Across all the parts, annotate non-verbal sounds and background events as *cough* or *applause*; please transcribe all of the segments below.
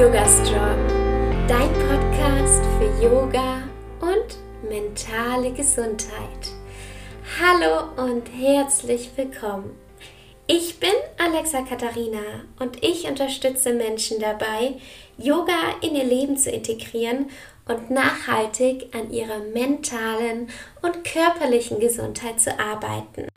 Yoga Strong, dein Podcast für Yoga und mentale Gesundheit. Hallo und herzlich willkommen. Ich bin Alexa Katharina und ich unterstütze Menschen dabei, Yoga in ihr Leben zu integrieren und nachhaltig an ihrer mentalen und körperlichen Gesundheit zu arbeiten.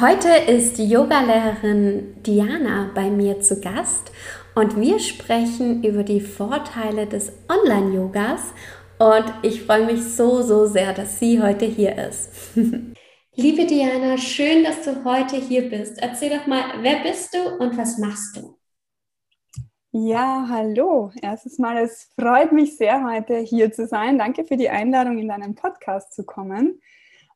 Heute ist Yogalehrerin Diana bei mir zu Gast und wir sprechen über die Vorteile des Online-Yogas und ich freue mich so, so sehr, dass sie heute hier ist. *laughs* Liebe Diana, schön, dass du heute hier bist. Erzähl doch mal, wer bist du und was machst du? Ja, hallo. Erstes Mal, es freut mich sehr, heute hier zu sein. Danke für die Einladung, in deinen Podcast zu kommen.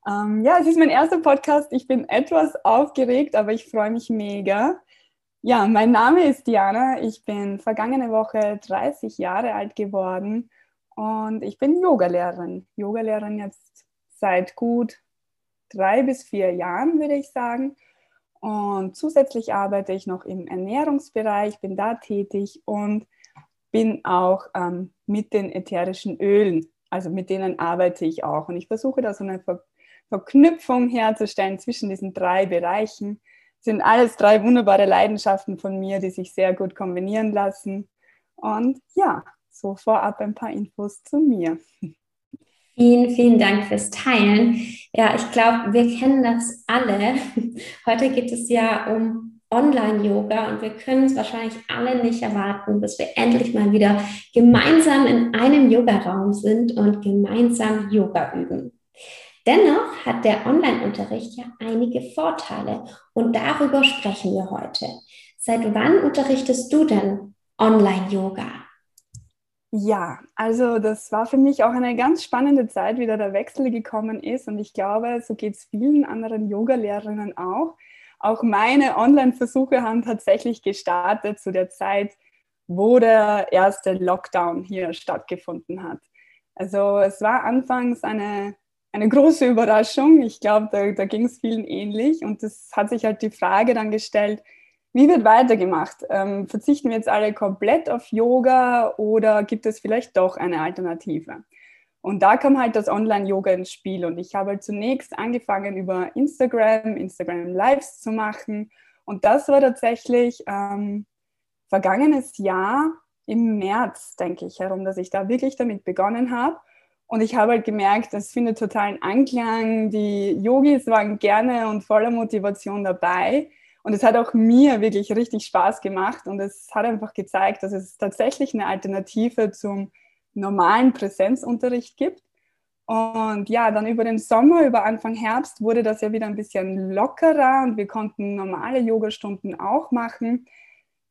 Ähm, ja, es ist mein erster Podcast. Ich bin etwas aufgeregt, aber ich freue mich mega. Ja, mein Name ist Diana. Ich bin vergangene Woche 30 Jahre alt geworden und ich bin Yogalehrerin. Yogalehrerin jetzt seit gut drei bis vier Jahren, würde ich sagen. Und zusätzlich arbeite ich noch im Ernährungsbereich, bin da tätig und bin auch ähm, mit den ätherischen Ölen, also mit denen arbeite ich auch. Und ich versuche da so eine Ver Verknüpfung herzustellen zwischen diesen drei Bereichen. Sind alles drei wunderbare Leidenschaften von mir, die sich sehr gut kombinieren lassen. Und ja, so vorab ein paar Infos zu mir. Vielen, vielen Dank fürs Teilen. Ja, ich glaube, wir kennen das alle. *laughs* Heute geht es ja um Online-Yoga und wir können es wahrscheinlich alle nicht erwarten, bis wir endlich mal wieder gemeinsam in einem Yoga-Raum sind und gemeinsam Yoga üben. Dennoch hat der Online-Unterricht ja einige Vorteile und darüber sprechen wir heute. Seit wann unterrichtest du denn Online-Yoga? Ja, also das war für mich auch eine ganz spannende Zeit, wie da der Wechsel gekommen ist. Und ich glaube, so geht es vielen anderen Yoga-Lehrerinnen auch. Auch meine Online-Versuche haben tatsächlich gestartet zu der Zeit, wo der erste Lockdown hier stattgefunden hat. Also es war anfangs eine, eine große Überraschung. Ich glaube, da, da ging es vielen ähnlich. Und es hat sich halt die Frage dann gestellt, wie wird weitergemacht? Ähm, verzichten wir jetzt alle komplett auf Yoga oder gibt es vielleicht doch eine Alternative? Und da kam halt das Online-Yoga ins Spiel. Und ich habe halt zunächst angefangen, über Instagram, Instagram Lives zu machen. Und das war tatsächlich ähm, vergangenes Jahr im März, denke ich, herum, dass ich da wirklich damit begonnen habe. Und ich habe halt gemerkt, das findet totalen Anklang. Die Yogis waren gerne und voller Motivation dabei. Und es hat auch mir wirklich richtig Spaß gemacht und es hat einfach gezeigt, dass es tatsächlich eine Alternative zum normalen Präsenzunterricht gibt. Und ja, dann über den Sommer, über Anfang Herbst wurde das ja wieder ein bisschen lockerer und wir konnten normale Yogastunden auch machen.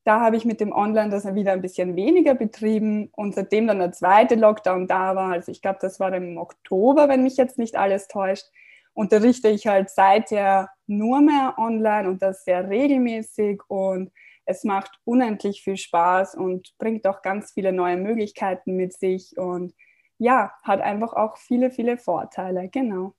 Da habe ich mit dem Online das wieder ein bisschen weniger betrieben und seitdem dann der zweite Lockdown da war, also ich glaube, das war im Oktober, wenn mich jetzt nicht alles täuscht, unterrichte ich halt seither nur mehr online und das sehr regelmäßig und es macht unendlich viel Spaß und bringt auch ganz viele neue Möglichkeiten mit sich und ja, hat einfach auch viele, viele Vorteile, genau.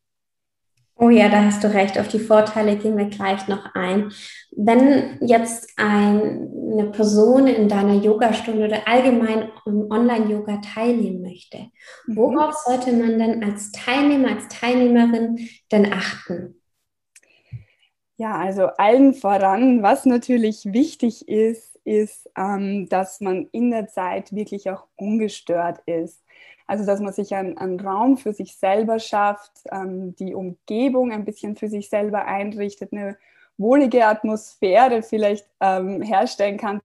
Oh ja, da hast du recht. Auf die Vorteile gehen wir gleich noch ein. Wenn jetzt ein, eine Person in deiner Yogastunde oder allgemein im Online-Yoga teilnehmen möchte, mhm. worauf sollte man denn als Teilnehmer, als Teilnehmerin denn achten? Ja, also allen voran, was natürlich wichtig ist, ist, ähm, dass man in der Zeit wirklich auch ungestört ist. Also, dass man sich einen, einen Raum für sich selber schafft, ähm, die Umgebung ein bisschen für sich selber einrichtet, eine wohlige Atmosphäre vielleicht ähm, herstellen kann,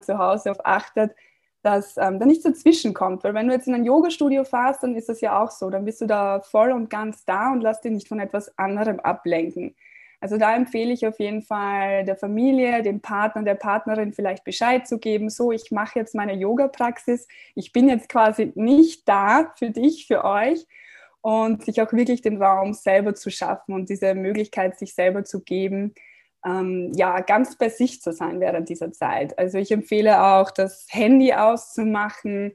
zu Hause auf achtet, dass ähm, da nichts dazwischen kommt. Weil wenn du jetzt in ein Yoga-Studio fährst, dann ist das ja auch so. Dann bist du da voll und ganz da und lass dich nicht von etwas anderem ablenken. Also da empfehle ich auf jeden Fall der Familie, dem Partner, der Partnerin vielleicht Bescheid zu geben, so ich mache jetzt meine Yoga-Praxis, ich bin jetzt quasi nicht da für dich, für euch und sich auch wirklich den Raum selber zu schaffen und diese Möglichkeit sich selber zu geben, ähm, ja, ganz bei sich zu sein während dieser Zeit. Also ich empfehle auch, das Handy auszumachen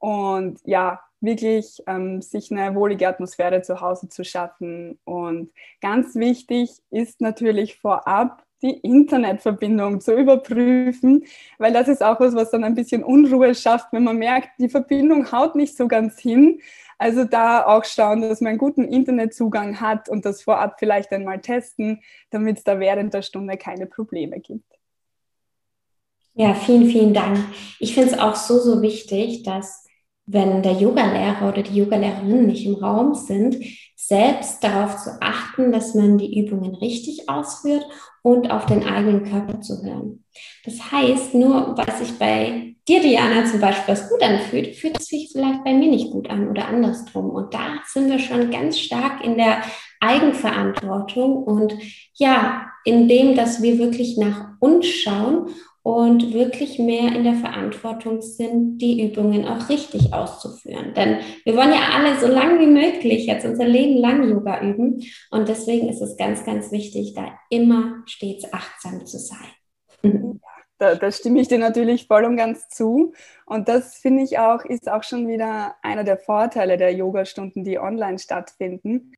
und ja, wirklich ähm, sich eine wohlige Atmosphäre zu Hause zu schaffen. Und ganz wichtig ist natürlich vorab, die Internetverbindung zu überprüfen, weil das ist auch was, was dann ein bisschen Unruhe schafft, wenn man merkt, die Verbindung haut nicht so ganz hin. Also da auch schauen, dass man einen guten Internetzugang hat und das vorab vielleicht einmal testen, damit es da während der Stunde keine Probleme gibt. Ja, vielen, vielen Dank. Ich finde es auch so, so wichtig, dass wenn der Yogalehrer oder die Yogalehrerin nicht im Raum sind, selbst darauf zu achten, dass man die Übungen richtig ausführt und auf den eigenen Körper zu hören. Das heißt, nur weil sich bei dir, Diana, zum Beispiel was gut anfühlt, fühlt es sich vielleicht bei mir nicht gut an oder andersrum. Und da sind wir schon ganz stark in der Eigenverantwortung und ja, in dem, dass wir wirklich nach uns schauen und wirklich mehr in der Verantwortung sind, die Übungen auch richtig auszuführen. Denn wir wollen ja alle so lange wie möglich jetzt unser Leben lang Yoga üben. Und deswegen ist es ganz, ganz wichtig, da immer stets achtsam zu sein. Mhm. Da, da, stimme ich dir natürlich voll und ganz zu. Und das finde ich auch, ist auch schon wieder einer der Vorteile der Yogastunden, die online stattfinden.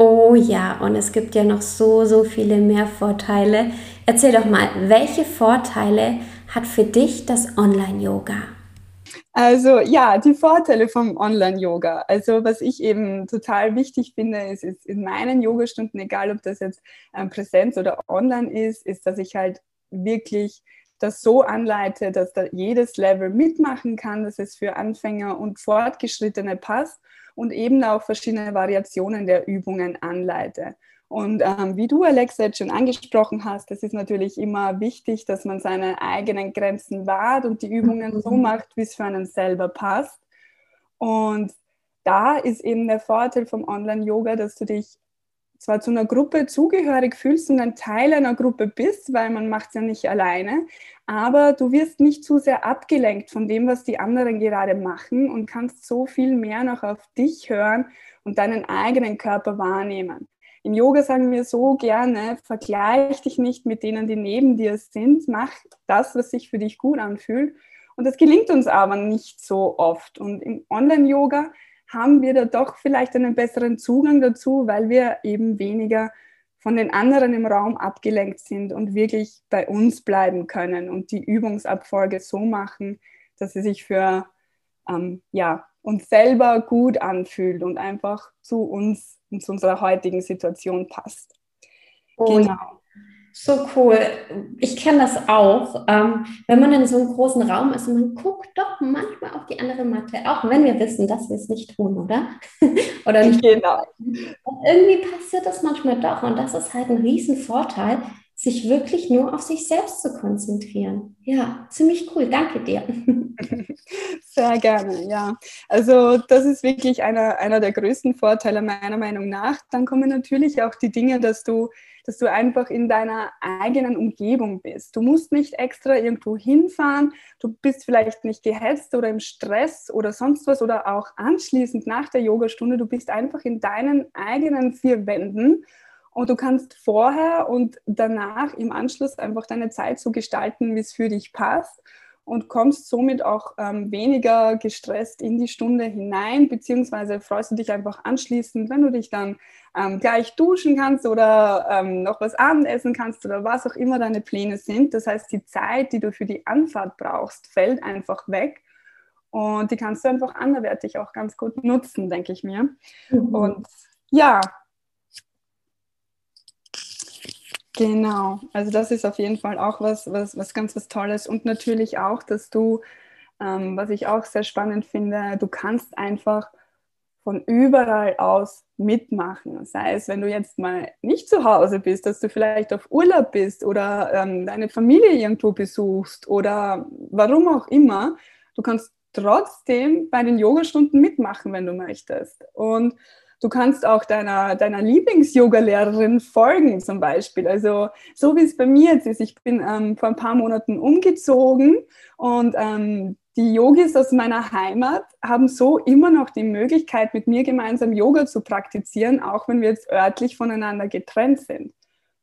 Oh ja, und es gibt ja noch so, so viele mehr Vorteile. Erzähl doch mal, welche Vorteile hat für dich das Online-Yoga? Also ja, die Vorteile vom Online-Yoga. Also was ich eben total wichtig finde, ist, ist in meinen Yogastunden, egal ob das jetzt ähm, Präsenz oder online ist, ist, dass ich halt wirklich das so anleite, dass da jedes Level mitmachen kann, dass es für Anfänger und Fortgeschrittene passt und eben auch verschiedene Variationen der Übungen anleite. Und ähm, wie du, Alexa, jetzt schon angesprochen hast, es ist natürlich immer wichtig, dass man seine eigenen Grenzen wahrt und die Übungen so mhm. macht, wie es für einen selber passt. Und da ist eben der Vorteil vom Online-Yoga, dass du dich zwar zu einer Gruppe zugehörig fühlst und ein Teil einer Gruppe bist, weil man macht es ja nicht alleine, aber du wirst nicht zu sehr abgelenkt von dem, was die anderen gerade machen und kannst so viel mehr noch auf dich hören und deinen eigenen Körper wahrnehmen. Im Yoga sagen wir so gerne, vergleich dich nicht mit denen, die neben dir sind, mach das, was sich für dich gut anfühlt. Und das gelingt uns aber nicht so oft. Und im Online-Yoga haben wir da doch vielleicht einen besseren Zugang dazu, weil wir eben weniger von den anderen im Raum abgelenkt sind und wirklich bei uns bleiben können und die Übungsabfolge so machen, dass sie sich für ähm, ja, uns selber gut anfühlt und einfach zu uns und zu unserer heutigen Situation passt. Und genau. So cool. Ich kenne das auch. Ähm, wenn man in so einem großen Raum ist und man guckt doch manchmal auf die andere Matte, auch wenn wir wissen, dass wir es nicht tun, oder? *laughs* oder nicht. Genau. Und irgendwie passiert das manchmal doch. Und das ist halt ein Riesenvorteil, sich wirklich nur auf sich selbst zu konzentrieren. Ja, ziemlich cool. Danke dir. *laughs* Sehr gerne, ja. Also das ist wirklich einer, einer der größten Vorteile meiner Meinung nach. Dann kommen natürlich auch die Dinge, dass du dass du einfach in deiner eigenen Umgebung bist. Du musst nicht extra irgendwo hinfahren, du bist vielleicht nicht gehetzt oder im Stress oder sonst was oder auch anschließend nach der Yogastunde, du bist einfach in deinen eigenen vier Wänden und du kannst vorher und danach im Anschluss einfach deine Zeit so gestalten, wie es für dich passt und kommst somit auch ähm, weniger gestresst in die Stunde hinein, beziehungsweise freust du dich einfach anschließend, wenn du dich dann ähm, gleich duschen kannst oder ähm, noch was Abendessen kannst oder was auch immer deine Pläne sind. Das heißt, die Zeit, die du für die Anfahrt brauchst, fällt einfach weg. Und die kannst du einfach anderweitig auch ganz gut nutzen, denke ich mir. Mhm. Und ja, Genau, also das ist auf jeden Fall auch was, was, was ganz was Tolles und natürlich auch, dass du, ähm, was ich auch sehr spannend finde, du kannst einfach von überall aus mitmachen. Sei es, wenn du jetzt mal nicht zu Hause bist, dass du vielleicht auf Urlaub bist oder ähm, deine Familie irgendwo besuchst oder warum auch immer, du kannst trotzdem bei den Yogastunden mitmachen, wenn du möchtest. Und Du kannst auch deiner, deiner Lieblings-Yoga-Lehrerin folgen zum Beispiel. Also so wie es bei mir jetzt ist. Ich bin ähm, vor ein paar Monaten umgezogen und ähm, die Yogis aus meiner Heimat haben so immer noch die Möglichkeit, mit mir gemeinsam Yoga zu praktizieren, auch wenn wir jetzt örtlich voneinander getrennt sind.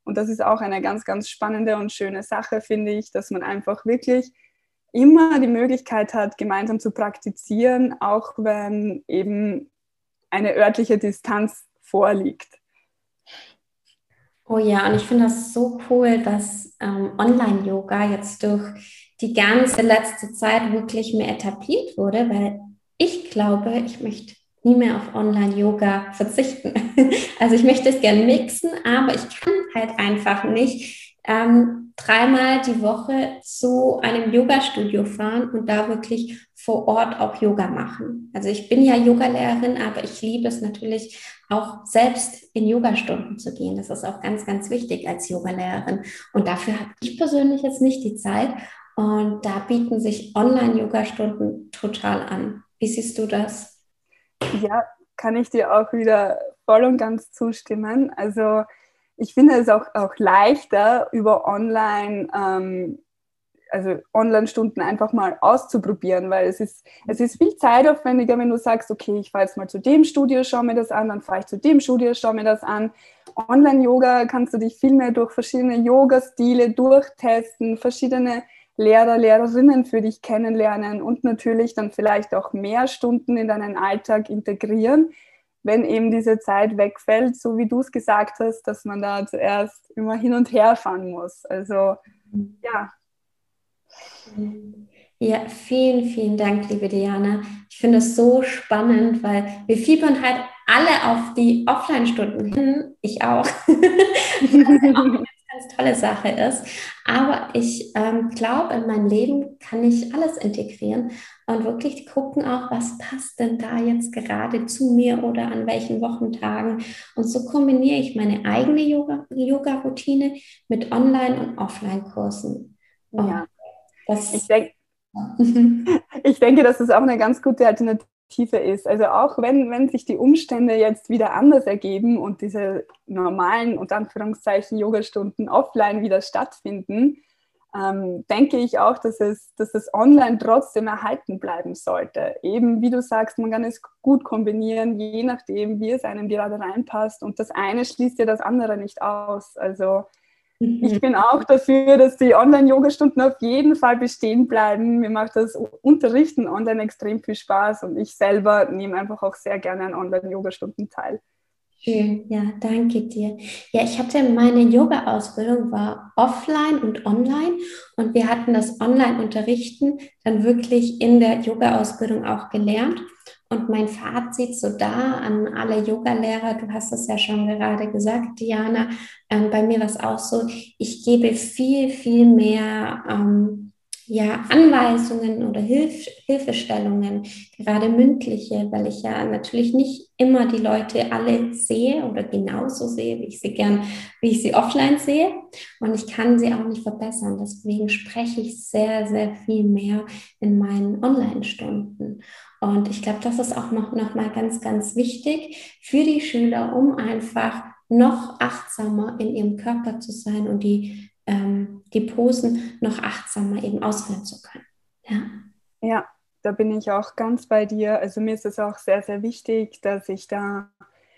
Und das ist auch eine ganz, ganz spannende und schöne Sache, finde ich, dass man einfach wirklich immer die Möglichkeit hat, gemeinsam zu praktizieren, auch wenn eben eine örtliche Distanz vorliegt. Oh ja, und ich finde das so cool, dass ähm, Online-Yoga jetzt durch die ganze letzte Zeit wirklich mehr etabliert wurde, weil ich glaube, ich möchte nie mehr auf Online-Yoga verzichten. *laughs* Also ich möchte es gerne mixen, aber ich kann halt einfach nicht ähm, dreimal die Woche zu einem Yoga-Studio fahren und da wirklich vor Ort auch Yoga machen. Also ich bin ja Yogalehrerin, aber ich liebe es natürlich auch selbst in Yogastunden zu gehen. Das ist auch ganz, ganz wichtig als Yogalehrerin. Und dafür habe ich persönlich jetzt nicht die Zeit. Und da bieten sich Online-Yoga-Stunden total an. Wie siehst du das? Ja, kann ich dir auch wieder voll und ganz zustimmen. Also ich finde es auch, auch leichter über Online, ähm, also Online-Stunden einfach mal auszuprobieren, weil es ist, es ist viel zeitaufwendiger, wenn du sagst, okay, ich fahre jetzt mal zu dem Studio, schau mir das an, dann fahre ich zu dem Studio, schau mir das an. Online-Yoga kannst du dich viel mehr durch verschiedene Yoga-Stile durchtesten, verschiedene Lehrer, Lehrerinnen für dich kennenlernen und natürlich dann vielleicht auch mehr Stunden in deinen Alltag integrieren, wenn eben diese Zeit wegfällt, so wie du es gesagt hast, dass man da zuerst immer hin und her fahren muss. Also ja. Ja, vielen, vielen Dank, liebe Diana. Ich finde es so spannend, weil wir fiebern halt alle auf die Offline-Stunden hin. Ich auch. *laughs* ganz tolle Sache ist. Aber ich ähm, glaube, in mein Leben kann ich alles integrieren und wirklich gucken auch, was passt denn da jetzt gerade zu mir oder an welchen Wochentagen. Und so kombiniere ich meine eigene Yoga-Routine Yoga mit Online- und Offline-Kursen. Ja. Das, ich, denk, *laughs* ich denke, das ist auch eine ganz gute Alternative ist. Also auch wenn, wenn sich die Umstände jetzt wieder anders ergeben und diese normalen, und Anführungszeichen, Yogastunden offline wieder stattfinden, ähm, denke ich auch, dass es, dass es online trotzdem erhalten bleiben sollte. Eben wie du sagst, man kann es gut kombinieren, je nachdem, wie es einem gerade reinpasst. Und das eine schließt ja das andere nicht aus. Also ich bin auch dafür, dass die Online-Yoga-Stunden auf jeden Fall bestehen bleiben. Mir macht das Unterrichten online extrem viel Spaß und ich selber nehme einfach auch sehr gerne an Online-Yoga-Stunden teil. Schön, ja, danke dir. Ja, ich hatte meine Yoga-Ausbildung war offline und online und wir hatten das Online-Unterrichten dann wirklich in der Yoga-Ausbildung auch gelernt. Und mein Fazit so da an alle Yogalehrer, du hast es ja schon gerade gesagt, Diana, ähm, bei mir war es auch so, ich gebe viel, viel mehr ähm, ja, Anweisungen oder Hilf Hilfestellungen, gerade mündliche, weil ich ja natürlich nicht immer die Leute alle sehe oder genauso sehe, wie ich sie gern, wie ich sie offline sehe. Und ich kann sie auch nicht verbessern. Deswegen spreche ich sehr, sehr viel mehr in meinen Online-Stunden. Und ich glaube, das ist auch noch, noch mal ganz, ganz wichtig für die Schüler, um einfach noch achtsamer in ihrem Körper zu sein und die ähm, die Posen noch achtsamer eben ausführen zu können. Ja. ja, da bin ich auch ganz bei dir. Also mir ist es auch sehr, sehr wichtig, dass ich da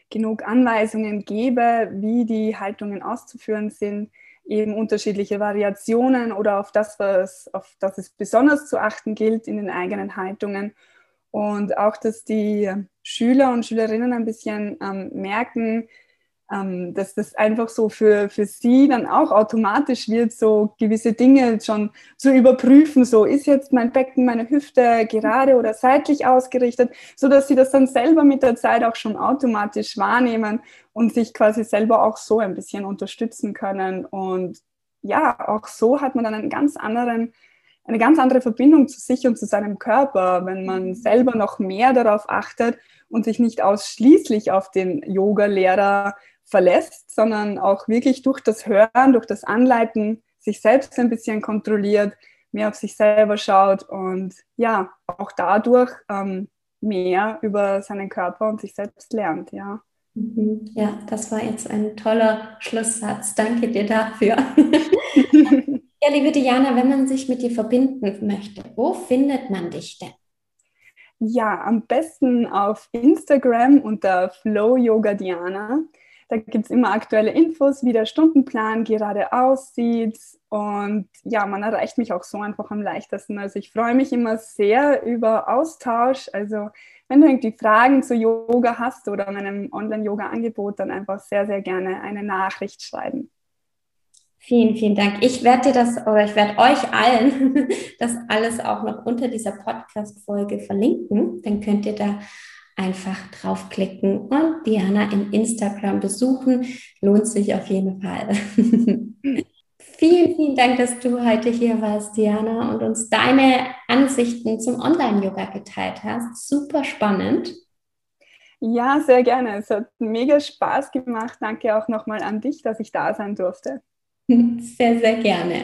genug Anweisungen gebe, wie die Haltungen auszuführen sind, eben unterschiedliche Variationen oder auf das, was, auf das es besonders zu achten gilt in den eigenen Haltungen. Und auch, dass die Schüler und Schülerinnen ein bisschen ähm, merken, ähm, dass das einfach so für, für sie dann auch automatisch wird, so gewisse Dinge schon zu überprüfen. So ist jetzt mein Becken, meine Hüfte gerade oder seitlich ausgerichtet, so dass sie das dann selber mit der Zeit auch schon automatisch wahrnehmen und sich quasi selber auch so ein bisschen unterstützen können. Und ja, auch so hat man dann einen ganz anderen eine ganz andere Verbindung zu sich und zu seinem Körper, wenn man selber noch mehr darauf achtet und sich nicht ausschließlich auf den Yoga-Lehrer verlässt, sondern auch wirklich durch das Hören, durch das Anleiten sich selbst ein bisschen kontrolliert, mehr auf sich selber schaut und ja, auch dadurch ähm, mehr über seinen Körper und sich selbst lernt, ja. Mhm. Ja, das war jetzt ein toller Schlusssatz. Danke dir dafür. *laughs* *laughs* ja, liebe Diana, wenn man sich mit dir verbinden möchte, wo findet man dich denn? Ja, am besten auf Instagram unter Flow Yoga Diana. Da gibt es immer aktuelle Infos, wie der Stundenplan gerade aussieht. Und ja, man erreicht mich auch so einfach am leichtesten. Also ich freue mich immer sehr über Austausch. Also wenn du irgendwie Fragen zu Yoga hast oder meinem Online-Yoga-Angebot, dann einfach sehr, sehr gerne eine Nachricht schreiben. Vielen, vielen Dank. Ich werde dir das oder ich werde euch allen *laughs* das alles auch noch unter dieser Podcast-Folge verlinken. Dann könnt ihr da einfach draufklicken und Diana in Instagram besuchen. Lohnt sich auf jeden Fall. *laughs* vielen, vielen Dank, dass du heute hier warst, Diana, und uns deine Ansichten zum Online-Yoga geteilt hast. Super spannend. Ja, sehr gerne. Es hat mega Spaß gemacht. Danke auch nochmal an dich, dass ich da sein durfte. *laughs* Sehr, sehr gerne.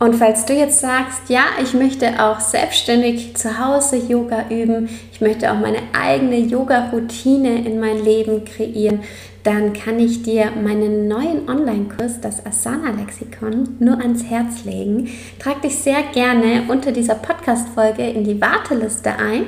Und falls du jetzt sagst, ja, ich möchte auch selbstständig zu Hause Yoga üben, ich möchte auch meine eigene Yoga-Routine in mein Leben kreieren, dann kann ich dir meinen neuen Online-Kurs, das Asana-Lexikon, nur ans Herz legen. Trag dich sehr gerne unter dieser Podcast-Folge in die Warteliste ein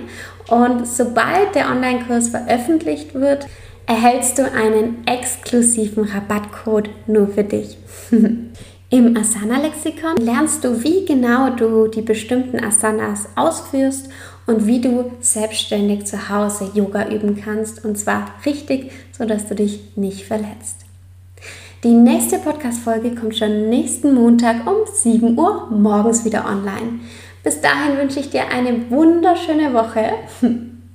und sobald der Online-Kurs veröffentlicht wird, erhältst du einen exklusiven Rabattcode nur für dich. *laughs* Im Asana-Lexikon lernst du, wie genau du die bestimmten Asanas ausführst und wie du selbstständig zu Hause Yoga üben kannst und zwar richtig, sodass du dich nicht verletzt. Die nächste Podcast-Folge kommt schon nächsten Montag um 7 Uhr morgens wieder online. Bis dahin wünsche ich dir eine wunderschöne Woche. *laughs*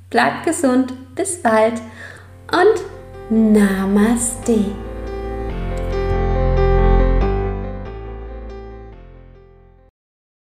Bleib gesund, bis bald und Namaste.